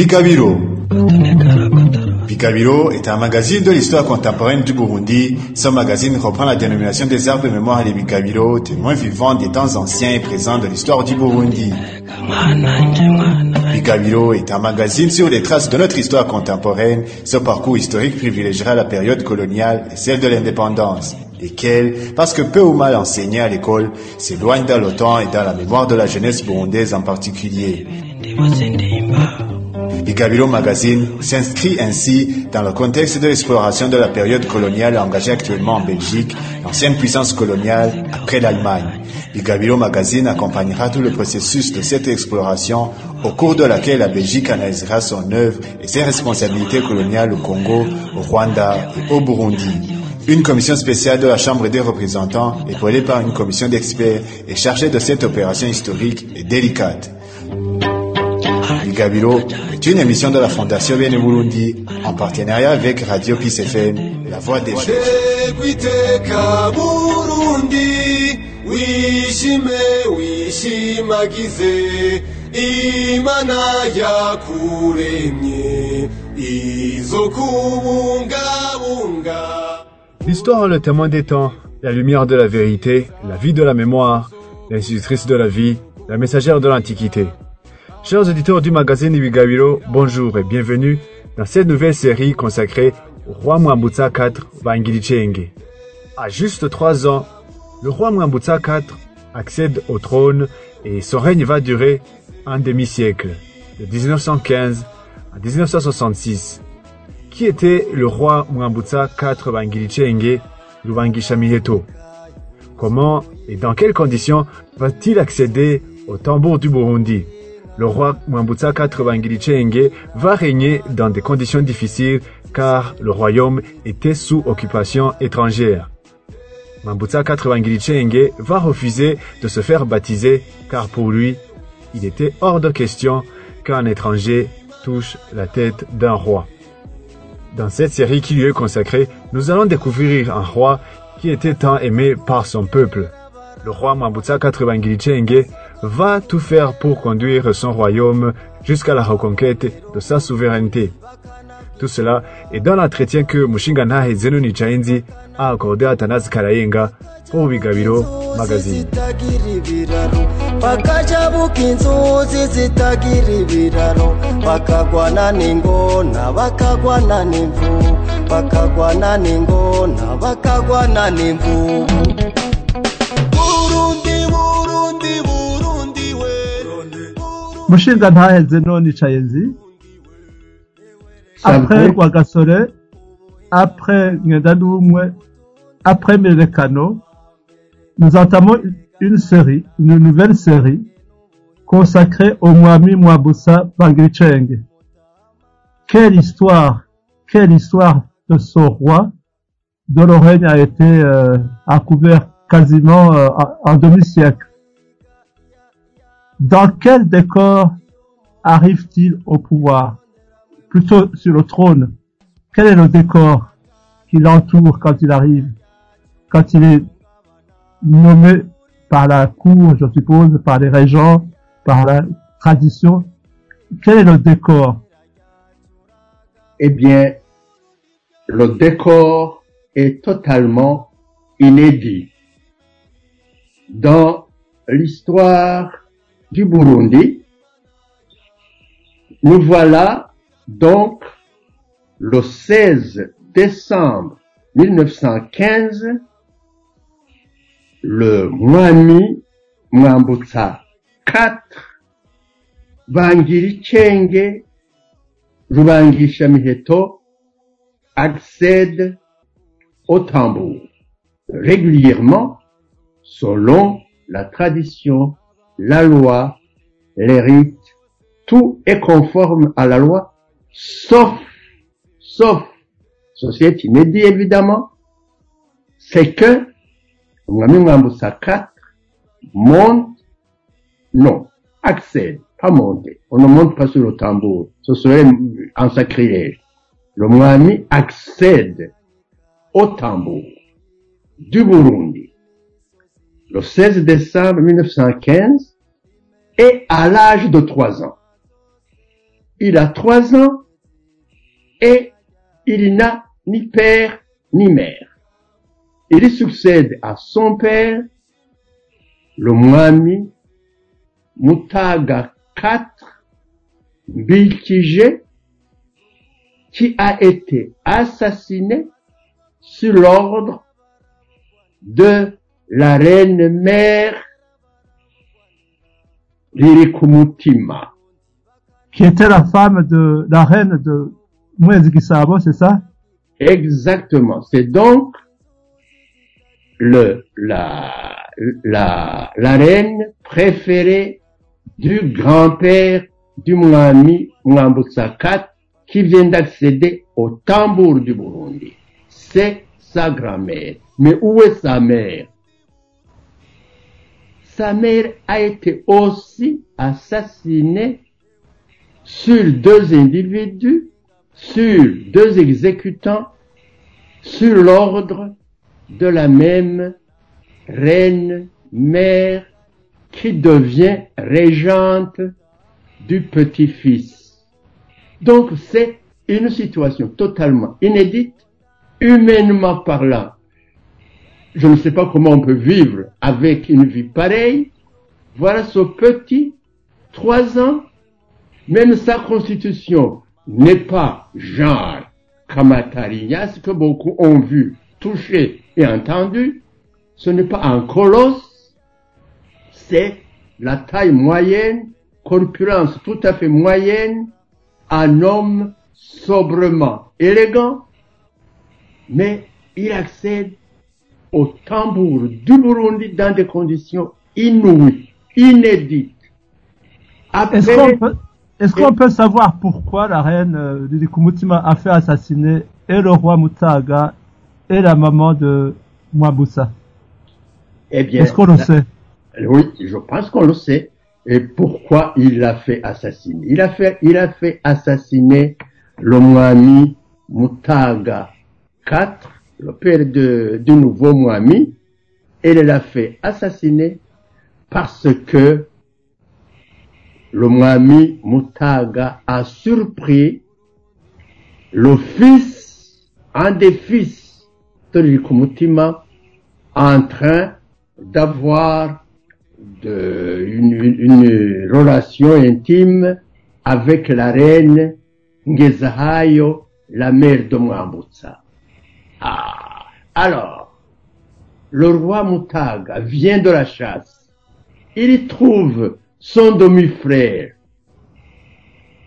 Bikabiro. Bikabiro est un magazine de l'histoire contemporaine du Burundi. Ce magazine reprend la dénomination des arbres de mémoire des Bikabiro, témoins vivants des temps anciens et présents de l'histoire du Burundi. Bikabiro est un magazine sur les traces de notre histoire contemporaine. Ce parcours historique privilégiera la période coloniale et celle de l'indépendance, lesquelles, parce que peu ou mal enseignées à l'école, s'éloignent dans le temps et dans la mémoire de la jeunesse burundaise en particulier. Bikabiro Magazine s'inscrit ainsi dans le contexte de l'exploration de la période coloniale engagée actuellement en Belgique, l'ancienne puissance coloniale après l'Allemagne. Bikabiro Magazine accompagnera tout le processus de cette exploration au cours de laquelle la Belgique analysera son œuvre et ses responsabilités coloniales au Congo, au Rwanda et au Burundi. Une commission spéciale de la Chambre des représentants, épaulée par une commission d'experts, est chargée de cette opération historique et délicate. Bikabiro est une émission de la Fondation Bene Burundi en partenariat avec Radio Peace FM, la voix des jeunes. imana yakuremye izo kubungabunga L'histoire est le témoin des temps, la lumière de la vérité, la vie de la mémoire, l'institutrice de la vie, la messagère de l'Antiquité. Chers auditeurs du magazine Ibigabiro, bonjour et bienvenue dans cette nouvelle série consacrée au roi Mwambutsa IV Vangilichenge. À juste trois ans, le roi Mwambutsa IV accède au trône et son règne va durer un demi-siècle, de 1915 à 1966. Qui était le roi Mwambutsa IV Vangilichenge Lubangishamiheto Comment et dans quelles conditions va-t-il accéder au tambour du Burundi? Le roi Mwambutsa IV Vangilichenge va régner dans des conditions difficiles car le royaume était sous occupation étrangère. Mwambutsa IV Vangilichenge va refuser de se faire baptiser car pour lui, il était hors de question qu'un étranger touche la tête d'un roi. Dans cette série qui lui est consacrée, nous allons découvrir un roi qui était tant aimé par son peuple. Le roi Mwambutsa IV Vangilichenge va tout faire pour conduire son royaume jusqu'à la reconquête de sa souveraineté. Tout cela est dans l'entretien que Mushinga Ntahe Zenoni Chainzi a accordé à Tanaz Karayenga pour Bigabiro Magazine. Mushinga ntaheze none icaye nzi après rwagasore après ngendandumwe après merekano nous entamons une série une nouvelle série consacrée au Mwami Mwabusa Bangricheng quelle histoire quelle histoire de ce roi dont le règne a été euh, a couvert quasiment euh, en demi-siècle dans quel décor arrive-t-il au pouvoir? Plutôt sur le trône. Quel est le décor qui l'entoure quand il arrive? Quand il est nommé par la cour, je suppose, par les régents, par la tradition. Quel est le décor? Eh bien, le décor est totalement inédit. Dans l'histoire du Burundi, nous voilà donc le 16 décembre 1915, le Mwami Mwambutsa IV Bangirichenge Rubangisha Miheto accède au tambour régulièrement selon la tradition, la loi, les rites, tout est conforme à la loi, sauf, sauf, ceci est inédit évidemment, c'est que Mwambutsa IV monte, non, accède, pas monter. On ne monte pas sur le tambour. Ce serait un sacrilège. Le Mwami accède au tambour du Burundi le 16 décembre 1915 et à l'âge de trois ans. il a trois ans et il n'a ni père ni mère. Il succède à son père, le Mwami Mutaga IV Mbikije, qui a été assassiné sur l'ordre de la reine mère Lirikumutima. qui était la femme de la reine de Mwezi Gisabo, c'est ça? Exactement. C'est donc le, la, la, la reine préférée du grand-père du Mwami Mwambutsa IV qui vient d'accéder au tambour du Burundi. C'est sa grand-mère. Mais où est sa mère? Sa mère a été aussi assassinée sur deux individus, sur deux exécutants, sur l'ordre de la même reine mère qui devient régente du petit-fils. Donc c'est une situation totalement inédite, humainement parlant. Je ne sais pas comment on peut vivre avec une vie pareille. Voilà ce petit, trois ans, même sa constitution n'est pas genre Kamatariya, ce que beaucoup ont vu, touché et entendu. Ce n'est pas un colosse, c'est la taille moyenne, corpulence tout à fait moyenne, un homme sobrement élégant, mais il accède au tambour du Burundi dans des conditions inouïes, inédites. Est-ce qu'on peut, savoir pourquoi la reine euh, de Kumutima a fait assassiner et le roi Mutaga et la maman de Mwabusa? Eh bien, Est-ce qu'on le sait? Oui, je pense qu'on le sait. Et pourquoi il l'a fait assassiner? Il a fait, il a fait assassiner le Mwami Mutaga IV, le père de, du nouveau et il l'a fait assassiner parce que le Mwami Mutaga a surpris le fils, un des fils de Rikumutima, en train d'avoir de, une, relation intime avec la reine Ngezahayo, la mère de Mwambutsa. Ah, alors, le roi Mutaga vient de la chasse. Il y trouve son demi-frère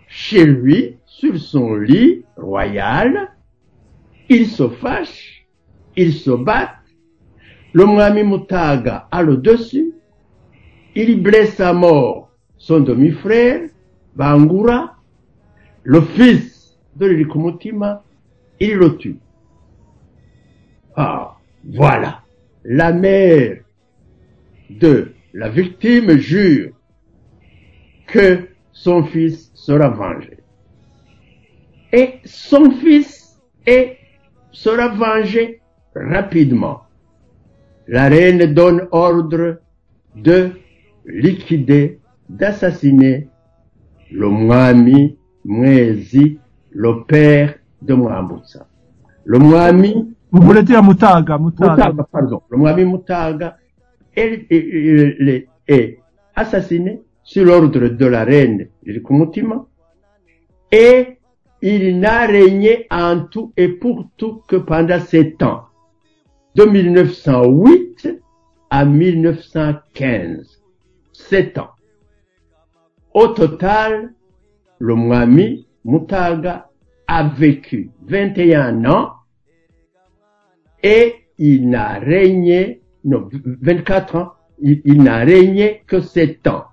chez lui, sur son lit royal. Il se fâche, ils se battent. Le Mwami Mutaga a le dessus. Il blesse à mort son demi-frère, Bangura, le fils de Lirikumutima, il le tue. Ah, voilà. La mère de la victime jure que son fils sera vengé. Et son fils est, sera vengé rapidement. La reine donne ordre de liquider, d'assassiner le Mwami Mwezi, le père de Mwambutsa. Le Mwami Vous voulez dire Mutaga, Mutaga. Mutaga, pardon, le Mwami Mutaga est, est- assassiné sur l'ordre de la reine Lirikumutima et il n'a régné en tout et pour tout que pendant sept ans, de 1908 à 1915. Sept ans. Au total, le Mwami Mutaga a vécu 21 ans et il n'a régné, non, 24 ans, il, n'a régné que 7 ans.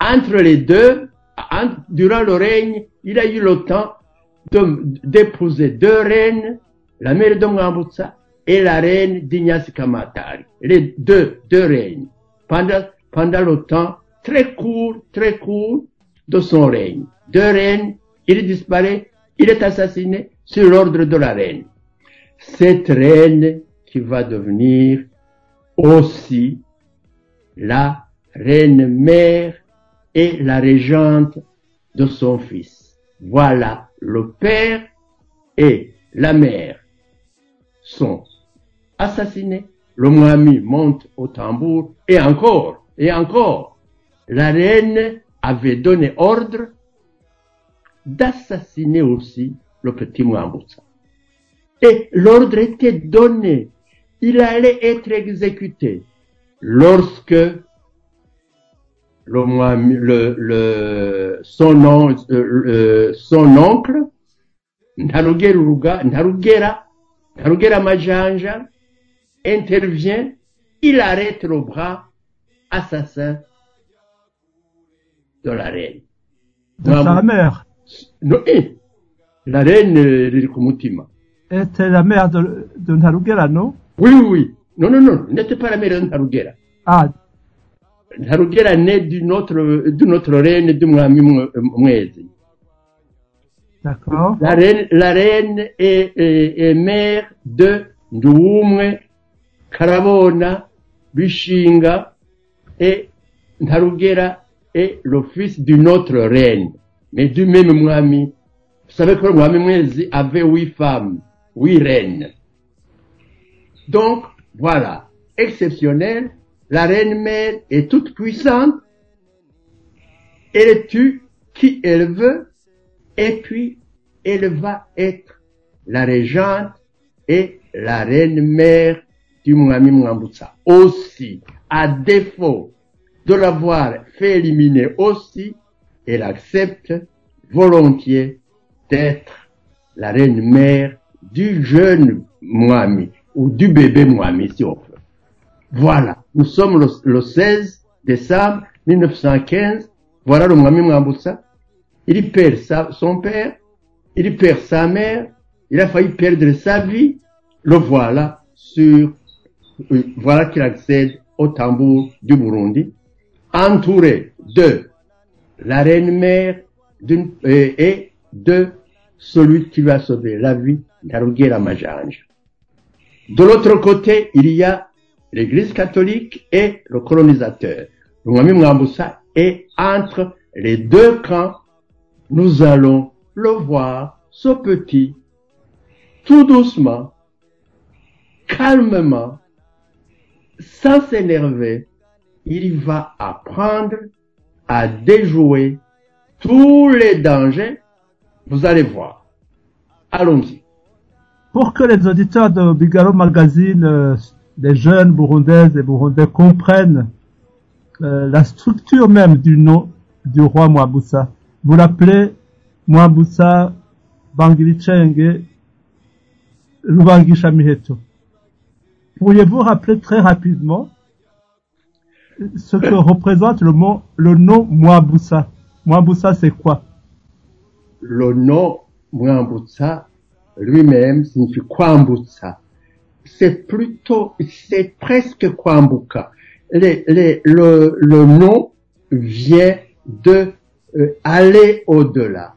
Entre les deux, durant le règne, il a eu le temps d'épouser deux reines, la mère de Mwambutsa et la reine d'Ignace Kamatari. Les deux, deux reines. Pendant, pendant le temps très court, très court de son règne. Deux reines, il disparaît, il est assassiné sur l'ordre de la reine cette reine qui va devenir aussi la reine mère et la régente de son fils. voilà, le père et la mère sont assassinés. Le Mohamed monte au tambour et encore, et encore, la reine avait donné ordre d'assassiner aussi le petit Mouamboussa. Et l'ordre était donné. Il allait être exécuté lorsque le, le, le- son, on- euh, euh, son oncle, Ntarugera, Ntarugera Majanja, intervient, il arrête le bras assassin de la reine. de sa mère. No, eh, la reine. Était la mère de, de Ntarugera, non? Oui, oui, oui. Non, non, non, n'était pas la mère de Ntarugera. Ah, Ntarugera naît d'une autre, d'une autre reine d'umwami Mwe- Mwezi. d'accord. La reine, la reine est, est, est mère de Nduwumwe, Karabona, Bishinga et Ntarugera est le fils d'une autre reine, mais du même Mwami. Vous savez que Mwami Mwezi avait huit femmes, huit reines. Donc, voilà, exceptionnel, la reine mère est toute puissante, elle tue qui elle veut, et puis elle va être la régente et la reine mère du Mwami Mwambutsa. Aussi, à défaut de l'avoir fait éliminer aussi, elle accepte volontiers d'être la reine mère du jeune Mwami ou du bébé Mwami si on veut. Voilà, nous sommes le, le 16 décembre 1915. Voilà le Mwami Mwambutsa. Il perd sa- son père, il perd sa mère, il a failli perdre sa vie. Le voilà sur, voilà qu'il accède au tambour du Burundi, entouré de la reine mère euh, et de celui qui lui a sauvé la vie, Narugera Majanja. De l'autre côté, il y a l'église catholique et le colonisateur. Mwami Mwambutsa est entre les deux camps. Nous allons le voir, ce petit, tout doucement, calmement, sans s'énerver, il va apprendre à déjouer tous les dangers. Vous allez voir. Allons-y. Pour que les auditeurs de Bigaro Magazine, euh, les jeunes burundaises et burundais comprennent euh, la structure même du nom du roi Mwabusa, vous l'appelez Mwabusa Bangirichenge Lubangisha Miheto. Pourriez-vous rappeler très rapidement ce que représente le, mot, le nom Mwabusa Mwabusa, c'est quoi? Le nom Mwambutsa lui-même signifie Kwambutsa. C'est plutôt, c'est presque Kwambuka. Les- les- le, le nom vient de euh, aller au-delà.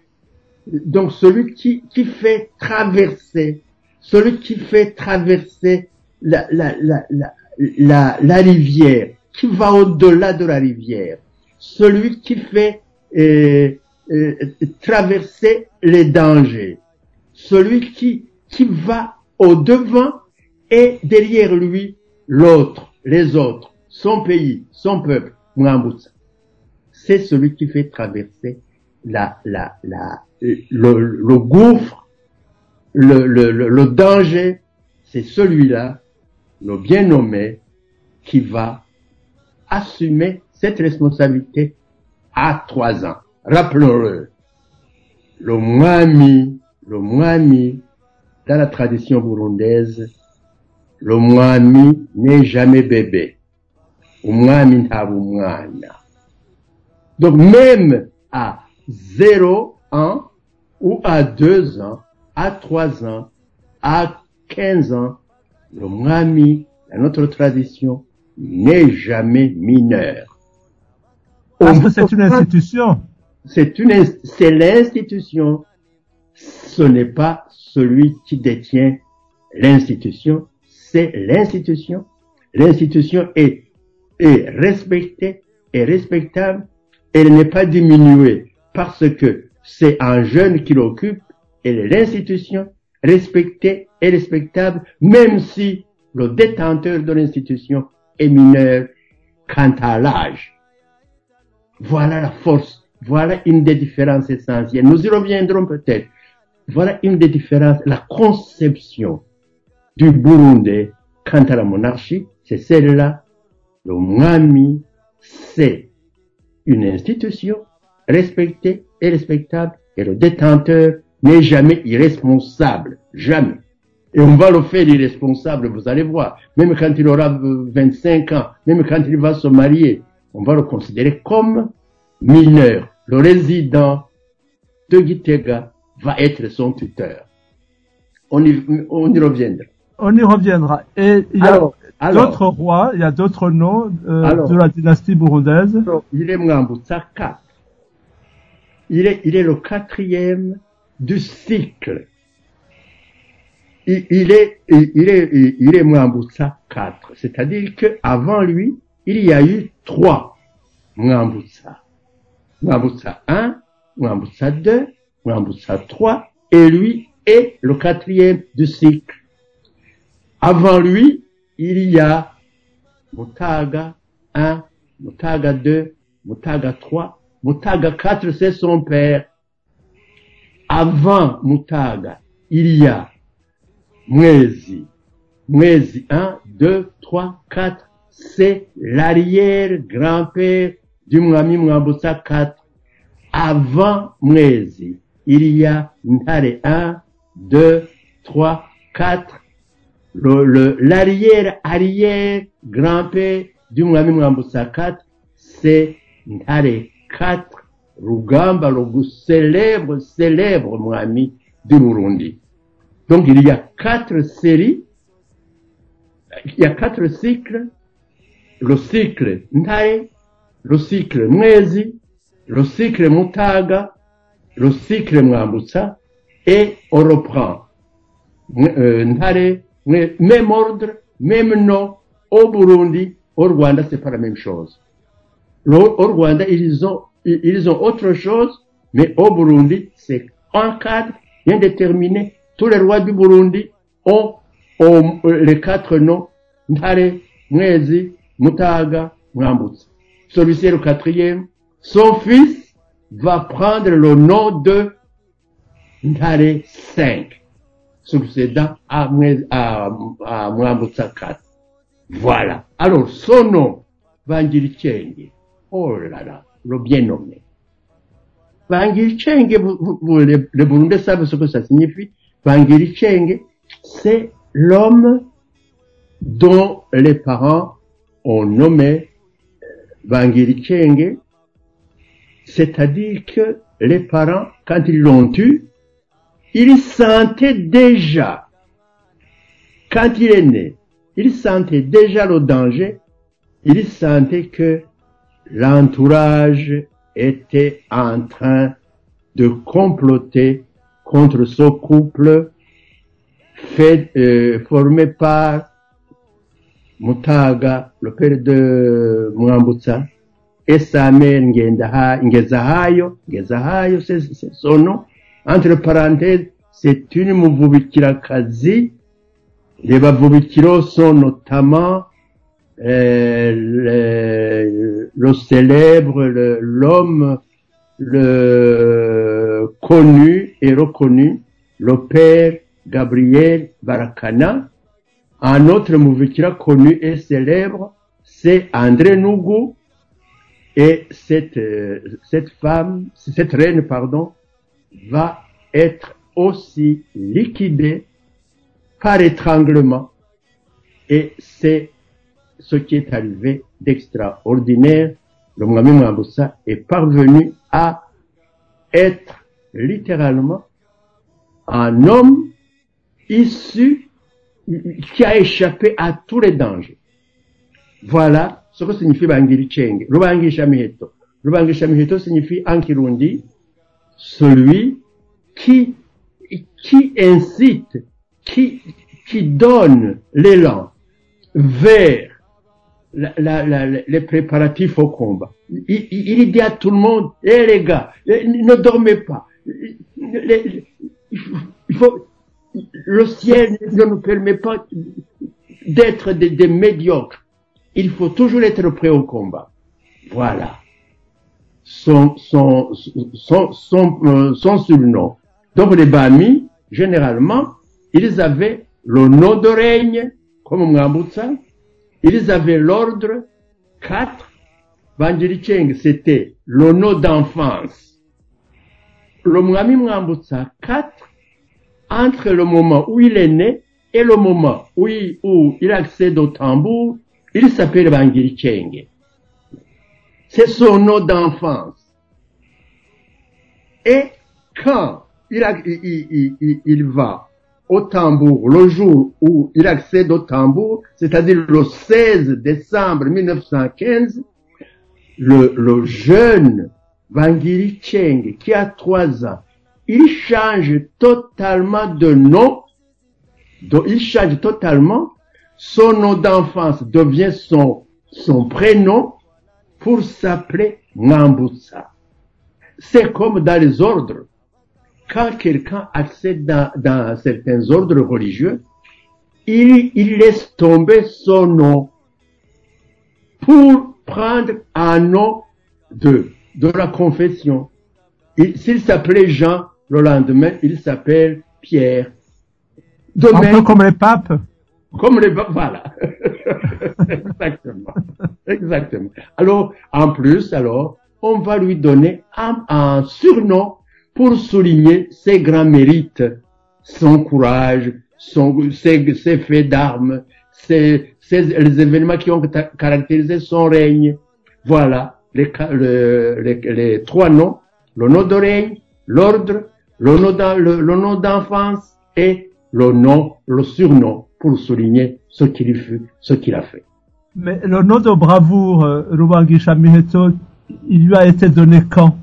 Donc celui qui, qui fait traverser, celui qui fait traverser la, la, la, la, la, la rivière, qui va au-delà de la rivière, celui qui fait euh, euh, traverser les dangers, celui qui, qui va au-devant et derrière lui l'autre, les autres, son pays, son peuple, Mwambutsa. C'est celui qui fait traverser la, la, la, le, le gouffre, le, le, le, le danger, c'est celui-là, le bien nommé, qui va assumer cette responsabilité à trois ans. Rappelons-le, le Mwami, le Mwami, dans la tradition burundaise, le Mwami n'est jamais bébé. Umwami. Donc même à 0 ans, ou à 2 ans, à 3 ans, à 15 ans, le Mwami, dans notre tradition, n'est jamais mineur. Parce que c'est une institution. C'est une, c'est l'institution. Ce n'est pas celui qui détient l'institution, c'est l'institution. L'institution est, est respectée et respectable. Elle n'est pas diminuée parce que c'est un jeune qui l'occupe et l'institution respectée et respectable, même si le détenteur de l'institution est mineur quant à l'âge. Voilà la force. Voilà une des différences essentielles. Nous y reviendrons peut-être. Voilà une des différences, la conception du Burundi quant à la monarchie, c'est celle-là. Le Mwami, c'est une institution respectée et respectable et le détenteur n'est jamais irresponsable. Jamais. Et on va le faire irresponsable, vous allez voir. Même quand il aura euh, 25 ans, même quand il va se marier, on va le considérer comme mineur. Le résident de Gitega va être son tuteur. On y, on y reviendra. On y reviendra. Et il y a d'autres rois, il y a d'autres noms euh, Alors. de la dynastie burundaise. il est Mwambutsa 4. Il est, il est le quatrième du cycle. Il, il est, il, il est, il est Mwambutsa 4. C'est-à-dire que avant lui, il y a eu trois Mwambutsa. Mwambutsa 1, Mwambutsa 2, Mwambutsa 3, et lui est le quatrième du cycle. Avant lui, il y a Mutaga 1, Mutaga 2, Mutaga 3, Mutaga 4, c'est son père. Avant Mutaga, il y a Mwezi. Mwezi 1, 2, 3, 4, c'est l'arrière-grand-père du Mwami Mwambutsa 4. Avant Mwezi, il y a Ntare 1, 2, 3, 4, le, le- l'arrière-arrière grand-père du Mwami Mwambutsa 4, c'est Ntare 4, Rugamba, le célèbre, célèbre Mwami du Burundi. Donc il y a quatre séries, il y a quatre cycles, le cycle Ntare, le cycle Mwezi, le cycle Mutaga, le cycle Mwambutsa, et on reprend euh, même ordre, même nom, au Burundi, au Rwanda, c'est pas la même chose. Au Rwanda, ils ont, ils ils ont autre chose, mais au Burundi, c'est un cadre bien déterminé. Tous les rois du Burundi ont, ont, euh, les quatre noms, Ntare, Mwezi, Mutaga, Mwambutsa. Celui-ci est le quatrième. Son fils va prendre le nom de Ntare 5 succédant à, à, à Mwambutsa 4. Voilà. Alors, son nom, Vangirikenge. Oh là là, le bien nommé. Vangirikenge, vous, vous- vous- les, les Burundais savent ce que ça signifie. Vangirikenge, c'est l'homme dont les parents ont nommé C'est-à-dire que les parents, quand ils l'ont eu, il sentait déjà, quand il est né, il sentait déjà le danger, il sentait que l'entourage était en train de comploter contre ce couple fait, euh, formé par Mutaga, le père de Mwambutsa, et sa mère Ngendaha- Ngezahayo, Ngezahayo c'est c'est son nom, entre parenthèses, c'est une Muvubikirakazi. Les Bavubikiro sont notamment euh, le, célèbre, l'homme le connu et reconnu, le père Gabriel Barakana. Un autre Muvukira connu et célèbre, c'est André Nougou. Et cette, euh, cette femme, cette reine, pardon, va être aussi liquidée par étranglement. Et c'est ce qui est arrivé d'extraordinaire. Le Mwami Mwambusa est parvenu à être littéralement un homme issu, qui a échappé à tous les dangers. Voilà ce que signifie Bangiri Chenge. Rubangisha Miheto. Rubangisha Miheto signifie en Kirundi celui qui, qui incite, qui, qui donne l'élan vers la- la- la- les préparatifs au combat. Il, il- dit à tout le monde, eh les gars, ne dormez pas, il faut, le ciel ne nous permet pas d'être des, des médiocres. Il faut toujours être prêt au combat. Voilà. Son, son, son, son, euh, son surnom. Donc les Bami, généralement, ils avaient le nom de règne, comme Mwambutsa. Ils avaient l'ordre 4. Banjiricheng, c'était le nom d'enfance. Le Mwami Mwambutsa 4, entre le moment où il est né et le moment où il, accède au tambour, il s'appelle Bangiricheng. C'est son nom d'enfance. Et quand il va au tambour, le jour où il accède au tambour, c'est-à-dire le 16 décembre 1915, le, le jeune Vangiri Cheng, qui a trois ans, il change totalement de nom, donc il change totalement, son nom d'enfance devient son, son prénom pour s'appeler Ngambutsa. C'est comme dans les ordres. Quand quelqu'un accède dans, dans certains ordres religieux, il, il laisse tomber son nom pour prendre un nom de, de la confession. Il- S'il s'appelait Jean, le lendemain, il s'appelle Pierre. Un peu comme les papes. comme les ba- voilà. Exactement. Exactement. Alors, en plus, alors, on va lui donner un, un surnom pour souligner ses grands mérites, son courage, son, ses, ses faits d'armes, ses, ses- les événements qui ont caractérisé son règne. Voilà les, les trois noms, le nom de règne, l'ordre, le nom d'enfance et le nom, le surnom pour souligner ce qu'il fut, ce qu'il a fait. Mais le nom de bravoure, euh, Rubangisha Miheto, il lui a été donné quand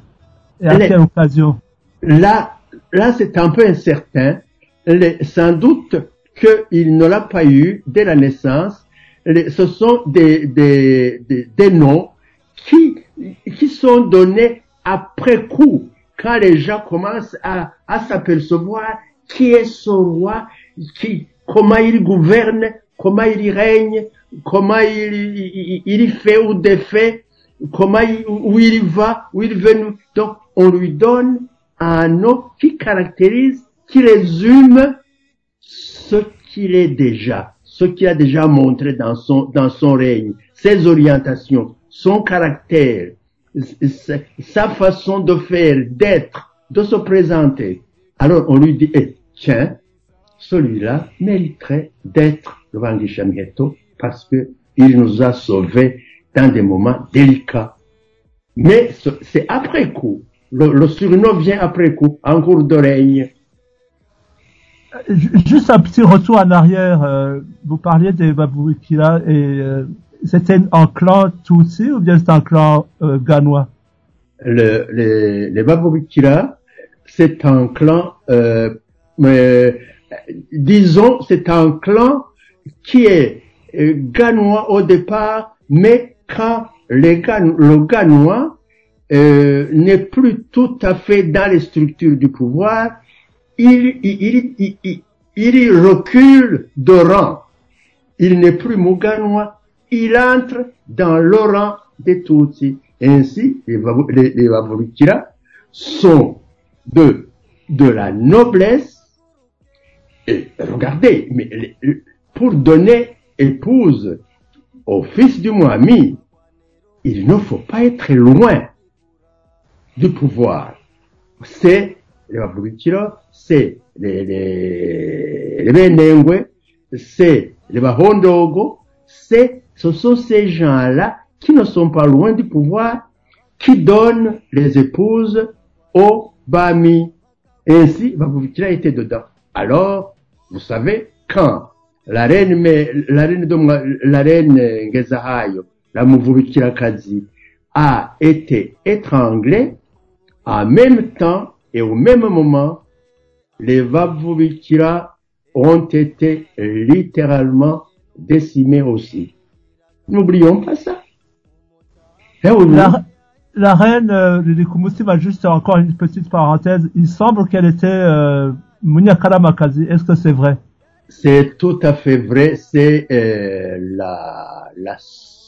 Et à Les- quelle occasion? Là, là, c'est un peu incertain. Les- sans doute qu'il ne l'a pas eu dès la naissance. Les- ce sont des, des, des, des noms qui, qui sont donnés après coup, quand les gens commencent à, à s'apercevoir qui est ce roi, qui, comment il gouverne, comment il règne, comment il, il, il fait ou défait, comment il, où il va, où il veut. Donc, on lui donne un nom qui caractérise, qui résume ce qu'il est déjà, ce qu'il a déjà montré dans son, dans son règne, ses orientations, son caractère, sa façon de faire, d'être, de se présenter. Alors on lui dit, eh, tiens, celui-là mériterait d'être le Vangisha Miheto parce que il nous a sauvés dans des moments délicats. Mais ce- c'est après coup. Le, surnom vient après coup, en cours de règne. Ju- Juste un petit retour en arrière. euh, vous parliez des Baboukila et euh, c'était un clan Tutsi ou bien c'était un clan euh, Ganois? Le, les, les Babobikira, c'est un clan, euh, mais, disons, c'est un clan qui est euh, ganois au départ, mais quand le ganois euh, n'est plus tout à fait dans les structures du pouvoir, il, il, il- il recule de rang. Il n'est plus Mouganois, il entre dans le rang des Tutsis. Ainsi, les, les, sont de, de la noblesse. Et regardez, mais pour donner épouse au fils du Mohamed, il ne faut pas être loin du pouvoir. C'est les Baboulikira, c'est les, les, les c'est les Bahondogo, c'est, ce sont ces gens-là qui ne sont pas loin du pouvoir, qui donnent les épouses aux Bami. Ainsi, Baboulikira était dedans. Alors, vous savez, quand la reine, la reine la reine Kazi, a été étranglée, en même temps et au même moment, les Vavubikira ont été littéralement décimés aussi. N'oublions pas ça. Eh la, la reine euh, Lili Kumutima, juste encore une petite parenthèse, il semble qu'elle était euh, Munyakara Makazi. Est-ce que c'est vrai? C'est tout à fait vrai. C'est euh, la, la,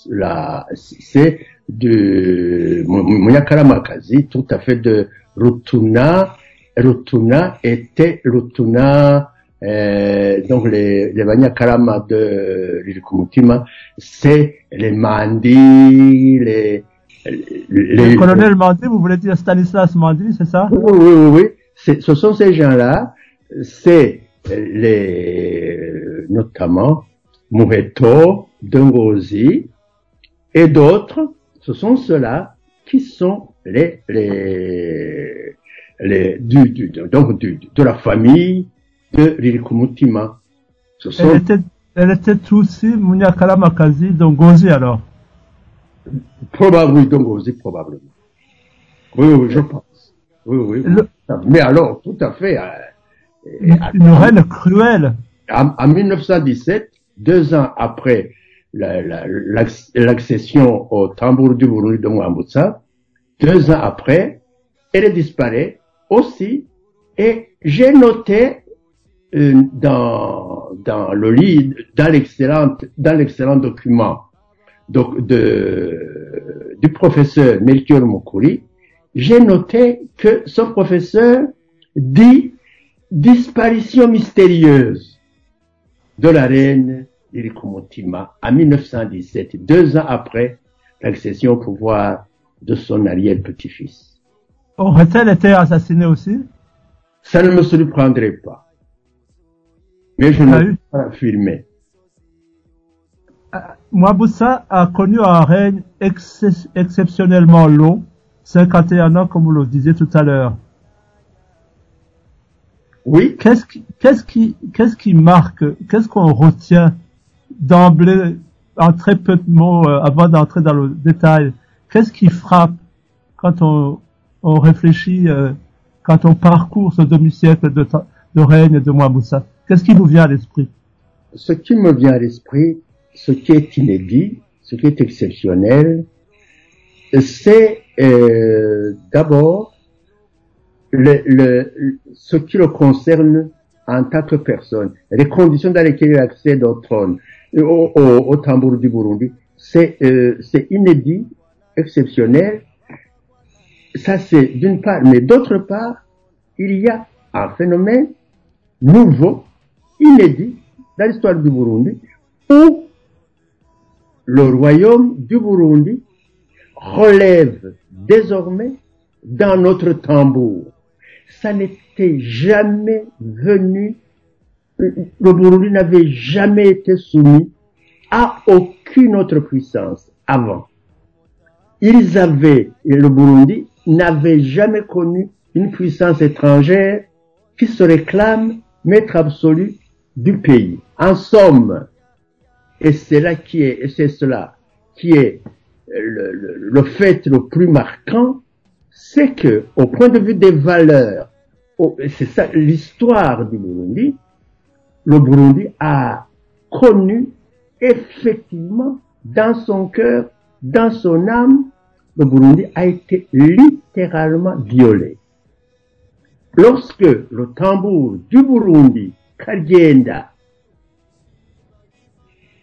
la, c'est de Munyakara Makazi, tout à fait de Rutuna. Rutuna était Rutuna. Euh, donc les, les Banyakarama de l'Ilkumutima, c'est les Mandi, les, les, Le colonel Mandi, vous voulez dire Stanislas Mandi, c'est ça? Oui, oui, oui, oui. Ce sont ces gens-là, c'est les, notamment Muheto, Dengozi et d'autres. Ce sont ceux-là qui sont les, les, les, du, du, donc du, de la famille de Ririkumutima. Ce Elle était, elle était aussi Munyakara Makazi, donc Gozi alors. probablement, oui, Dengozi probablement. Oui, oui, je pense. Oui, oui. oui. Le- Mais alors, tout à fait. euh, Une, une reine cruelle. en, en 1917, deux ans après la- la- l'acc- l'accession au tambour du Burundi de Mwambutsa, deux ans après, elle disparaît aussi. Et j'ai noté dans, dans le dans l'excellent, dans l'excellent document donc de, du professeur Melchior Mokuri, j'ai noté que ce professeur dit disparition mystérieuse de la reine Irikumotima en 1917, deux ans après l'accession au pouvoir de son arrière-petit-fils. Aurait-elle été assassinée aussi? Ça ne me surprendrait pas. Mais je Ah ne peux pas l'affirmer. Mwabusa a connu un règne ex- exceptionnellement long, 51 ans comme vous le disiez tout à l'heure. Oui, Qu'est-ce qui, qu'est-ce qui, qu'est-ce qui marque, qu'est-ce qu'on retient d'emblée, en très peu de mots, euh, avant d'entrer dans le détail, qu'est-ce qui frappe quand on, on réfléchit, euh, quand on parcourt ce demi-siècle de, règne de Mwabusa? Qu'est-ce qui vous vient à l'esprit? Ce qui me vient à l'esprit, ce qui est inédit, ce qui est exceptionnel, c'est euh, d'abord ce qui le concerne en tant que personne, les conditions dans lesquelles il accède au trône, au, tambour du Burundi, euh, c'est inédit, exceptionnel. Ça c'est d'une part, mais d'autre part, il y a un phénomène nouveau, inédit dans l'histoire du Burundi, où le royaume du Burundi relève désormais dans notre tambour. Ça n'était jamais venu, le Burundi n'avait jamais été soumis à aucune autre puissance avant. Ils avaient, et le Burundi n'avait jamais connu une puissance étrangère qui se réclame maître absolu du pays. En somme, et c'est là qui est, c'est cela qui est le, le- le fait le plus marquant, c'est que, au point de vue des valeurs, c'est ça l'histoire du Burundi, le Burundi a connu effectivement dans son cœur, dans son âme, le Burundi a été littéralement violé. Lorsque le tambour du Burundi, Kagenda,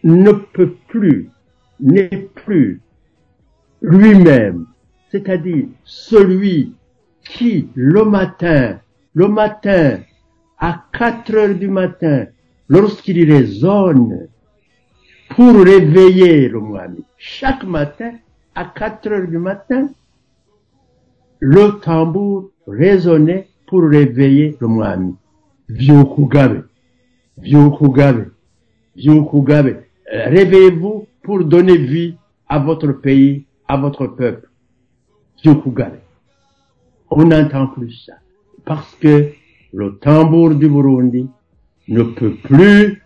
ne peut plus, n'est plus lui-même, c'est-à-dire celui qui, le matin, le matin, à 4 heures du matin, lorsqu'il résonne pour réveiller le Mohamed, chaque matin, à 4 heures du matin, le tambour résonnait pour réveiller le Mohamed. Vyukugabe, Vyukugabe. Euh, Réveillez-vous pour donner vie à votre pays, à votre peuple. Vyukugabe. On n'entend plus ça. Parce que le tambour du Burundi ne peut plus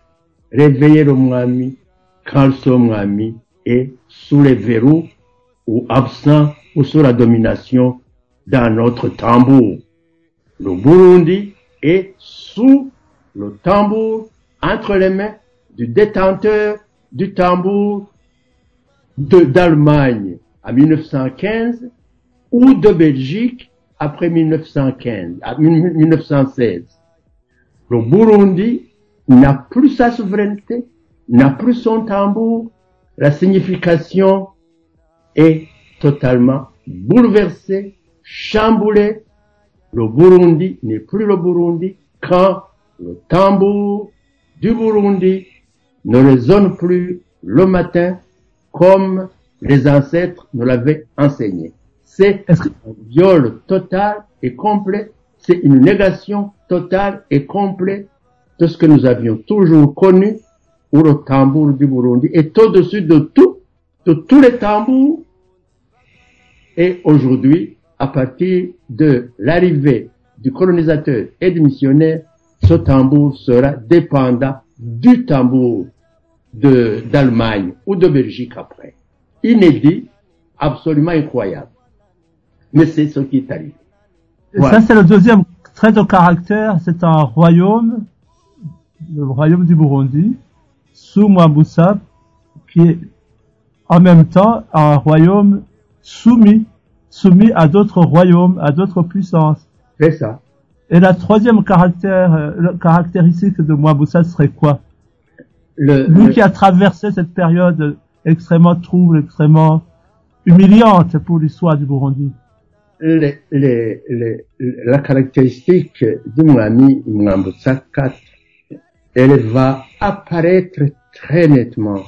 réveiller le Mwami quand ce Mwami est sous les verrous ou absent ou sous la domination d'un autre tambour. Le Burundi est sous le tambour, entre les mains du détenteur du tambour de- d'Allemagne en 1915 ou de Belgique après 1915, à 1916. Le Burundi n'a plus sa souveraineté, n'a plus son tambour, la signification est totalement bouleversée, chamboulée. Le Burundi n'est plus le Burundi quand le tambour du Burundi ne résonne plus le matin comme les ancêtres nous l'avaient enseigné. C'est que, un viol total et complet, c'est une négation totale et complète de ce que nous avions toujours connu, où le tambour du Burundi est au-dessus de tout, de tous les tambours. Et aujourd'hui, à partir de l'arrivée du colonisateur et du missionnaire, ce tambour sera dépendant du tambour d'Allemagne ou de Belgique après. Inédit, absolument incroyable. Mais c'est ce qui est arrivé. ça c'est le deuxième trait de caractère, c'est un royaume, le royaume du Burundi, sous Mwambutsa, qui est en même temps un royaume soumis, soumis à d'autres royaumes, à d'autres puissances. C'est ça. Et la troisième caractère, euh, le- caractéristique de Mwambutsa serait quoi? Le, Lui le- qui a traversé cette période extrêmement trouble, extrêmement humiliante pour l'histoire du Burundi. les- les- les- la caractéristique de mon ami Mwambutsa 4, elle va apparaître très nettement.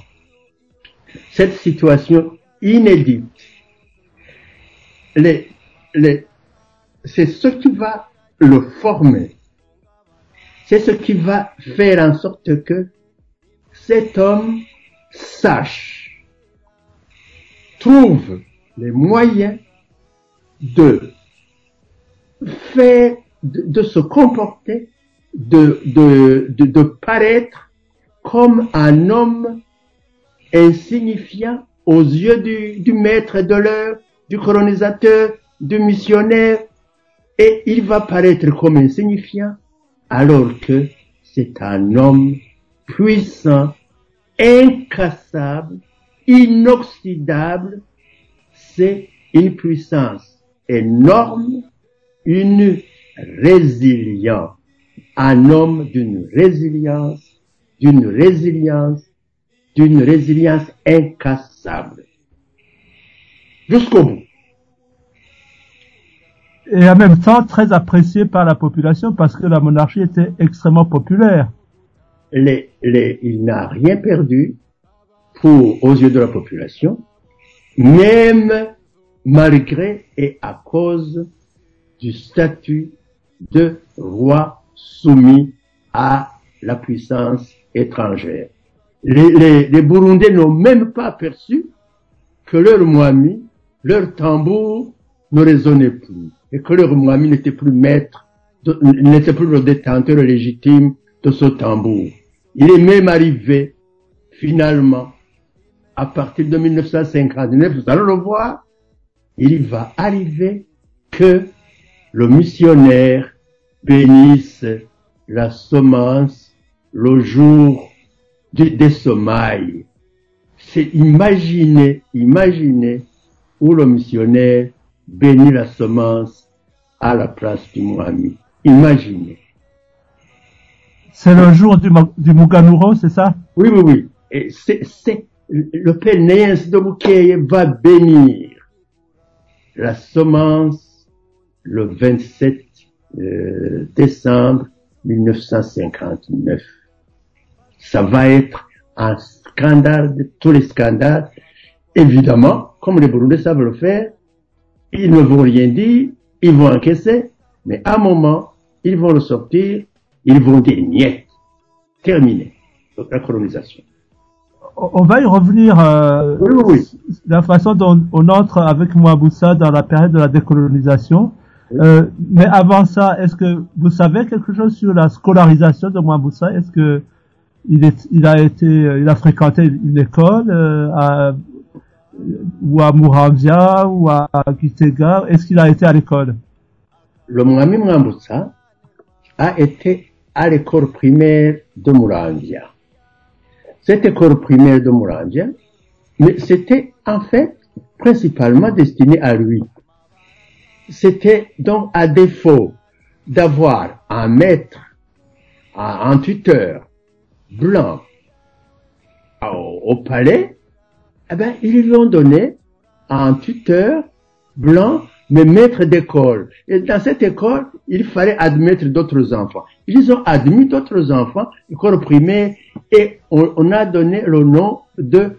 Cette situation inédite, les, les, c'est ce qui va le former. C'est ce qui va faire en sorte que cet homme sache, trouve les moyens de faire, de, se comporter, de, de, de, de paraître comme un homme insignifiant aux yeux du, du maître de l'heure, du colonisateur, du missionnaire, et il va paraître comme insignifiant alors que c'est un homme puissant, incassable, inoxydable, c'est une puissance énorme, une résilience, un homme d'une résilience, d'une résilience, d'une résilience incassable. Jusqu'au bout. Et en même temps très apprécié par la population parce que la monarchie était extrêmement populaire. Les, les, il n'a rien perdu pour, aux yeux de la population, même malgré et à cause du statut de roi soumis à la puissance étrangère. Les, les, les Burundais n'ont même pas perçu que leur moami, leur tambour ne résonnait plus et que leur moami n'était plus maître, n'était plus le détenteur légitime de ce tambour. Il est même arrivé, finalement, à partir de 1959, vous allez le voir, il va arriver que le missionnaire bénisse la semence le jour des semailles. C'est imaginer, imaginer où le missionnaire bénit la semence à la place du Mohamed. Imaginez. C'est le jour du, du Muganuro, c'est ça? Oui, oui, oui. Et c'est, le père Néens de Bouquet va bénir la semence le 27 euh, décembre 1959. Ça va être un scandale de tous les scandales. Évidemment, comme les Burundais savent le faire, ils ne vont rien dire, ils vont encaisser, mais à un moment, ils vont le sortir, ils vont dire niet. Terminé. La colonisation. On va y revenir euh, Oui, oui, oui. la façon dont on entre avec Mouaboussa dans la période de la décolonisation. Euh, mais avant ça, est-ce que vous savez quelque chose sur la scolarisation de Mouaboussa Est-ce que il, est, il a été, il a fréquenté une école euh, à, ou à Muramvia ou à Gitega Est-ce qu'il a été à l'école? Le Mwami Mwambutsa a été à l'école primaire de Murangia. Cette école primaire de Murangia, mais c'était en fait principalement destiné à lui. c'était donc à défaut d'avoir un maître, un, tuteur blanc au palais, eh ben, ils lui ont donné un tuteur blanc, mais maître d'école. Et dans cette école, il fallait admettre d'autres enfants. Ils ont admis d'autres enfants, école primaire, et on, a donné le nom de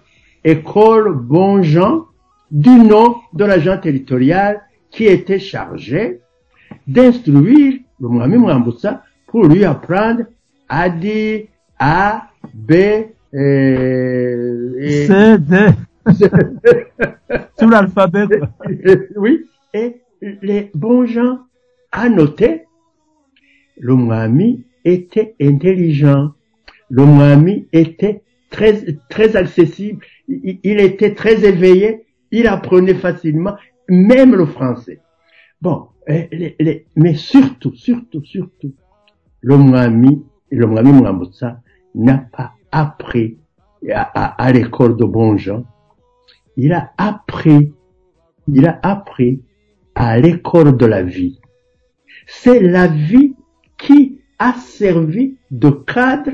école Bonjean, du nom de l'agent territorial qui était chargé d'instruire le Mohamed Mwambutsa pour lui apprendre à dire A, B, euh, et, C, D. Tout l'alphabet, oui, et les bons gens annotaient, le Mohamed était intelligent, le Mohamed était très, très accessible, il, il était très éveillé, il apprenait facilement, même le français. Bon, les- les- mais surtout, surtout, surtout, le Mohamed, le Mohamed Mwambutsa n'a pas appris à, l'école de bons gens, il a appris, il a appris à l'école de la vie. C'est la vie qui a servi de cadre,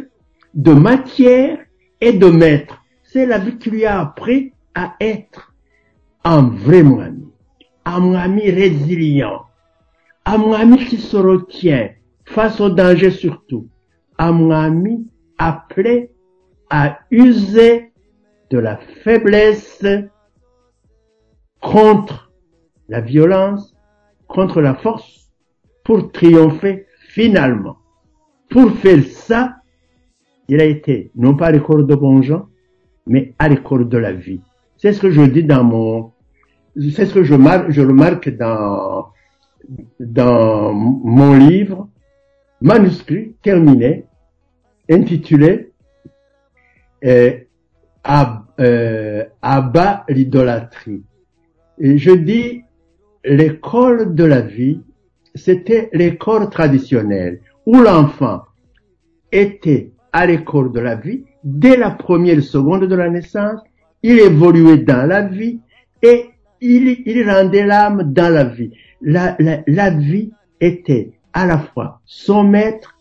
de matière et de maître. C'est la vie qui lui a appris à être un vrai Mohamed, un Mohamed résilient, un Mohamed qui se retient face au danger surtout, un Mohamed appelé à user de la faiblesse contre la violence, contre la force, pour triompher finalement. Pour faire ça, il a été non pas à l'école de Bonjean, mais à l'école de la vie. C'est ce que je dis dans mon, c'est ce que je marque, je remarque dans, dans mon livre, manuscrit terminé, intitulé euh, Ab- euh, Abat l'idolâtrie. Et je dis, l'école de la vie, c'était l'école traditionnelle où l'enfant était à l'école de la vie dès la première seconde de la naissance, il évoluait dans la vie et il, il rendait l'âme dans la vie. La, la, la vie était à la fois son maître,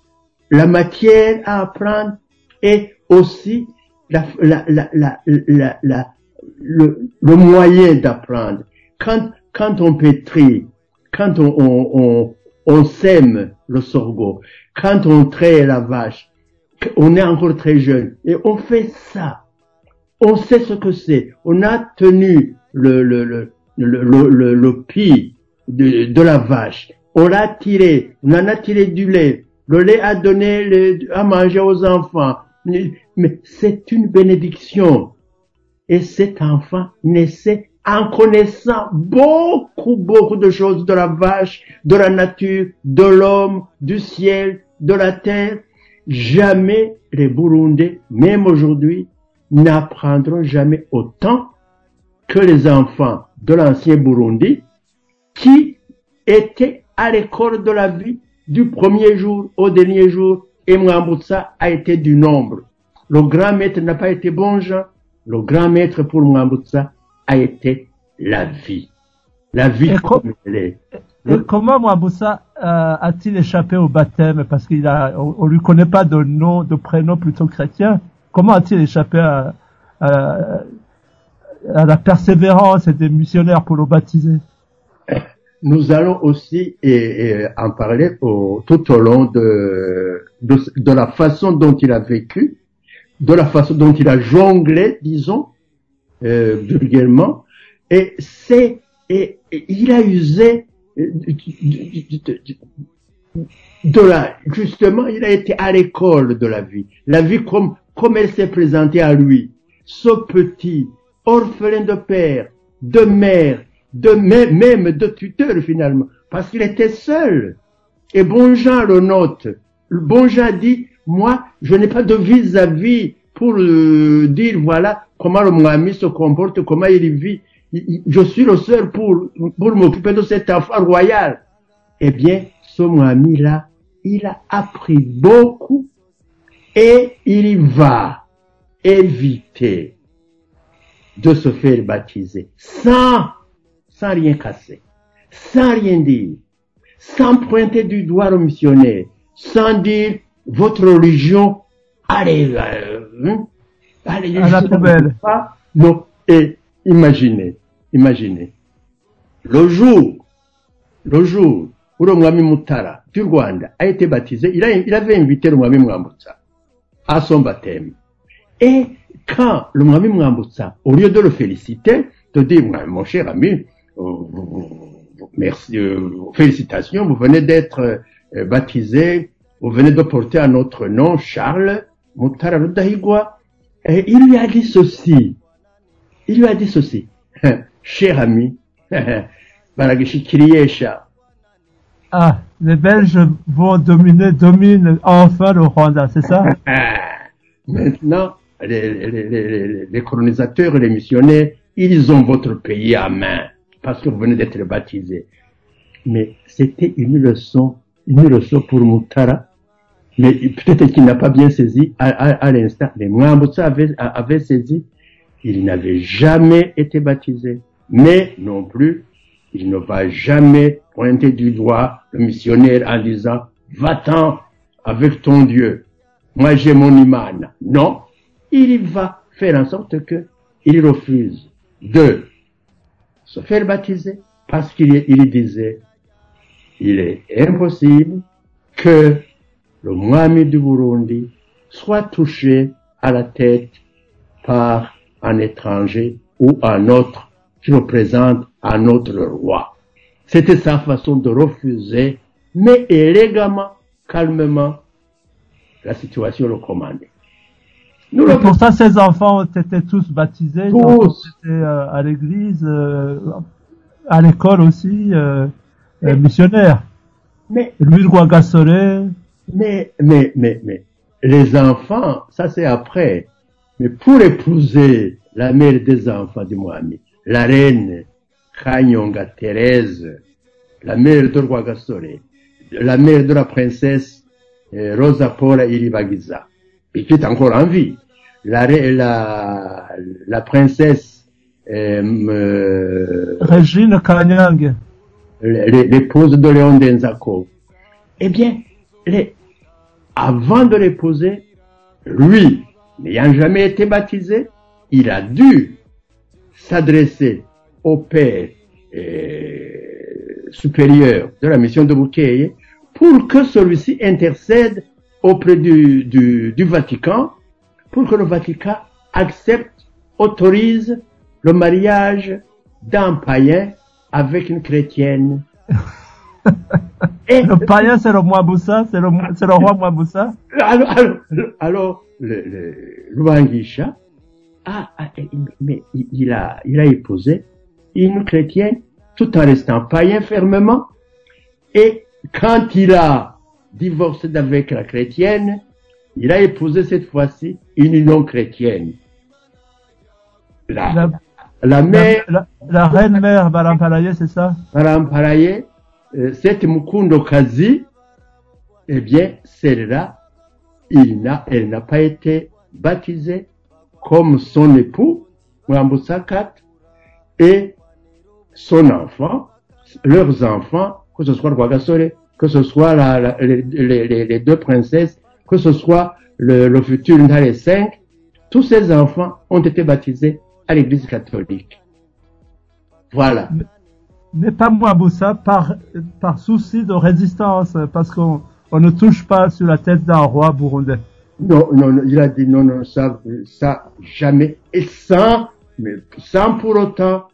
la matière à apprendre et aussi la, la, la, la, le, le moyen d'apprendre. Quand, quand on pétrit, quand on, on, on, sème le sorgho, quand on traite la vache, on est encore très jeune et on fait ça. On sait ce que c'est. On a tenu le, le, le, le, le, le, le pied de, de la vache. On l'a tiré. On en a tiré du lait. Le lait a donné le- à manger aux enfants. Mais c'est une bénédiction. Et cet enfant naissait en connaissant beaucoup, beaucoup de choses de la vache, de la nature, de l'homme, du ciel, de la terre. Jamais les Burundais, même aujourd'hui, n'apprendront jamais autant que les enfants de l'ancien Burundi qui étaient à l'école de la vie du premier jour au dernier jour Mwambutsa a été du nombre. Le grand maître n'a pas été bon Jean. Le grand maître pour Mwambutsa a été la vie. La vie Et co- comme elle est. Et comment Mwambutsa euh, a-t-il échappé au baptême? Parce qu'il a, on, on lui connaît pas de nom, de prénom plutôt chrétien. Comment a-t-il échappé à, à, à la persévérance des missionnaires pour le baptiser? Nous allons aussi et, et en parler au- tout au long de, de, de la façon dont il a vécu, de la façon dont il a jonglé, disons, euh, vulgairement, et c'est, et, il a usé euh, de, la, justement, il a été à l'école de la vie. La vie comme, comme elle s'est présentée à lui. Ce petit, orphelin de père, de mère, de même, même de tuteur finalement, parce qu'il était seul. Et Bonjean le note. Bonjean dit, moi, je n'ai pas de vis-à-vis pour dire, voilà, comment le Mohamed se comporte, comment il vit. Je suis le seul pour, pour m'occuper de cet enfant royal. Eh bien, ce Mohamed-là, il a appris beaucoup et il va éviter de se faire baptiser sans, sans rien casser, sans rien dire, sans pointer du doigt le missionnaire, sans dire votre religion, allez, euh, hein, allez, À la poubelle. pas. Non, et imaginez, imaginez, le jour, le jour où le Mwami Mutara du Rwanda a été baptisé, il, a, il avait invité le Mwami Mwambutsa à son baptême. Et quand le Mwami Mwambutsa, au lieu de le féliciter, de dire, Mwa- mon cher ami, euh, merci, euh, félicitations, vous venez d'être baptisé, vous venez de porter à notre nom Charles Rudahigwa, et il lui a dit ceci, il lui a dit ceci, cher ami, baragishikiriyesha, Ah, les Belges vont dominer, dominent enfin le Rwanda, c'est ça? Maintenant, les, les- les- les- colonisateurs et les missionnaires, ils ont votre pays à main parce que vous venez d'être baptisés. Mais c'était une leçon, leçon pour Mutara. Mais peut-être qu'il n'a pas bien saisi à, à- à l'instant. Mais Mwambutsa avait, avait saisi. Il n'avait jamais été baptisé. Mais non plus, il ne va jamais pointer du doigt le missionnaire en disant, va-t'en avec ton Dieu. Moi, j'ai mon imam. Non. Il va faire en sorte que il refuse de se faire baptiser parce qu'il il disait, il est impossible que le Mwami du Burundi soit touché à la tête par un étranger ou un autre qui représente un autre roi. C'était sa façon de refuser, mais élégamment, calmement, la situation le commandait. Nous Et pour ça, ces enfants ont été tous baptisés, Tous. été euh, à l'église, euh, à l'école aussi, euh, euh, missionnaires. mais, Louis Rwagasore, mais, mais, mais, mais, les enfants, ça c'est après. Mais pour épouser la mère des enfants de Mohamed, la reine Kanyonga Thérèse, la mère de Rwagasore, la mère de la princesse euh, Rosa Paula Iribagiza, et qui est encore en vie, la, la, la princesse euh, euh, Régine Kanyang. L'é- l'épouse de Léon. Eh bien, avant de l'épouser, lui, n'ayant jamais été baptisé, il a dû s'adresser au père euh, supérieur de la mission de Bouquet pour que celui-ci intercède auprès du Vatican pour que le Vatican accepte, autorise le mariage d'un païen avec une chrétienne. Et Le païen, c'est le Mwaboussa, c'est le, c'est le roi Mwaboussa. alors, alors, alors le, le, Luangisha a, a- mais il a, il a épousé une chrétienne tout en restant païen fermement. Et quand il a divorcé avec la chrétienne, il a épousé cette fois-ci une non chrétienne. La, La, la la, mère la, la reine mère Balampalaye, c'est ça? Paramparaye, euh, cette Mukundo Kazi, eh bien, celle-là, elle n'a pas été baptisée comme son époux, Mwambusakat, et son enfant, leurs enfants, que ce soit Rwagasore, que ce soit les deux princesses, que ce soit le, le futur Ndale 5, tous ces enfants ont été baptisés à l'église catholique. Voilà. Mais pas Mwaboussa par, par souci de résistance, parce qu'on on ne touche pas sur la tête d'un roi burundais. Non, non, non, il a dit non, non, ça, ça, jamais. Et sans, mais sans pour autant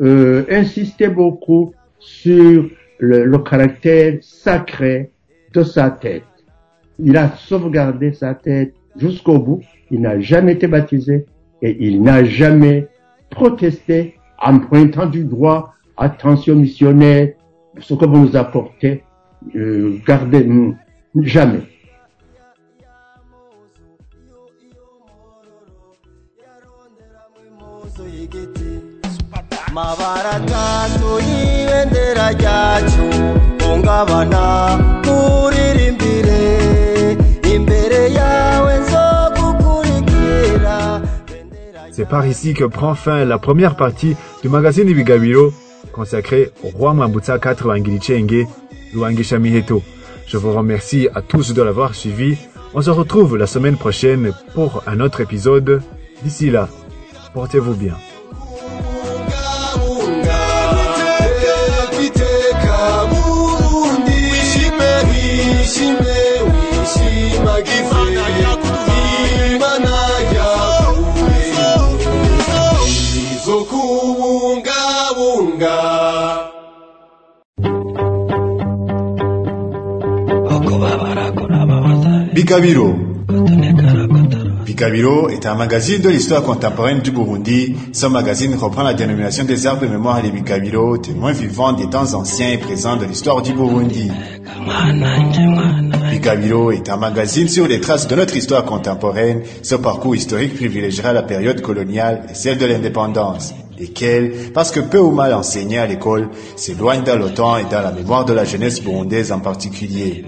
euh, insister beaucoup sur le, le caractère sacré de sa tête. Il a sauvegardé sa tête jusqu'au bout. Il n'a jamais été baptisé et il n'a jamais protesté en pointant du doigt attention missionnaire, ce que vous nous apportez, euh, gardez, jamais. C'est par ici que prend fin la première partie du magazine Ibigabiro consacré au roi Mwambutsa IV Wangirichenge Luangisha Miheto. Je vous remercie à tous de l'avoir suivi. On se retrouve la semaine prochaine pour un autre épisode. D'ici là, portez-vous bien. Bikabiro. Est un magazine de l'histoire contemporaine du Burundi. Ce magazine reprend la dénomination des arbres de mémoire des Bikabiro, témoins vivants des temps anciens et présents de l'histoire du Burundi. Bikabiro est un magazine sur les traces de notre histoire contemporaine. Ce parcours historique privilégiera la période coloniale et celle de l'indépendance, lesquelles, parce que peu ou mal enseignées à l'école, s'éloignent dans le temps et dans la mémoire de la jeunesse burundaise en particulier.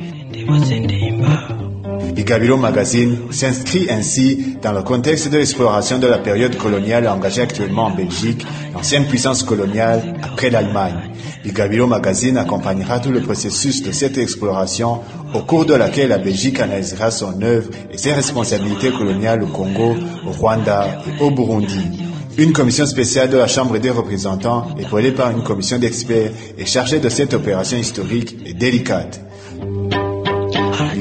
Bigabiro Magazine s'inscrit ainsi dans le contexte de l'exploration de la période coloniale engagée actuellement en Belgique, l'ancienne puissance coloniale après l'Allemagne. Bigabiro Magazine accompagnera tout le processus de cette exploration au cours de laquelle la Belgique analysera son œuvre et ses responsabilités coloniales au Congo, au Rwanda et au Burundi. Une commission spéciale de la Chambre des représentants, épaulée par une commission d'experts, est chargée de cette opération historique et délicate.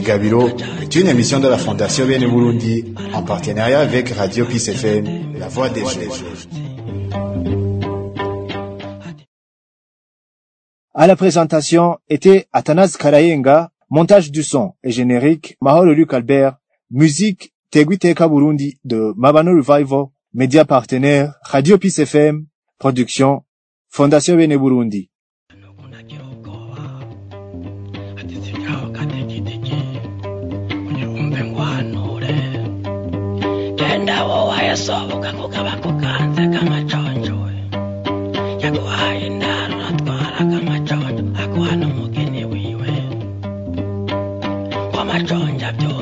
Gabiro est une émission de la Fondation Bene Burundi en partenariat avec Radio Peace FM, la voix des jeunes. À la présentation était Athanas Karayenga, montage du son et générique Maholo Luc Albert, musique Teguiteka Burundi de Mabano Revival, média partenaire Radio Peace FM, production Fondation Bene Burundi. ndawo wayasohoka kukaba kukanze k'amaconjo yaguhaye indaro natwaraga amaconjo aguha n'umugeni wiwe. W'amaconjo abyuka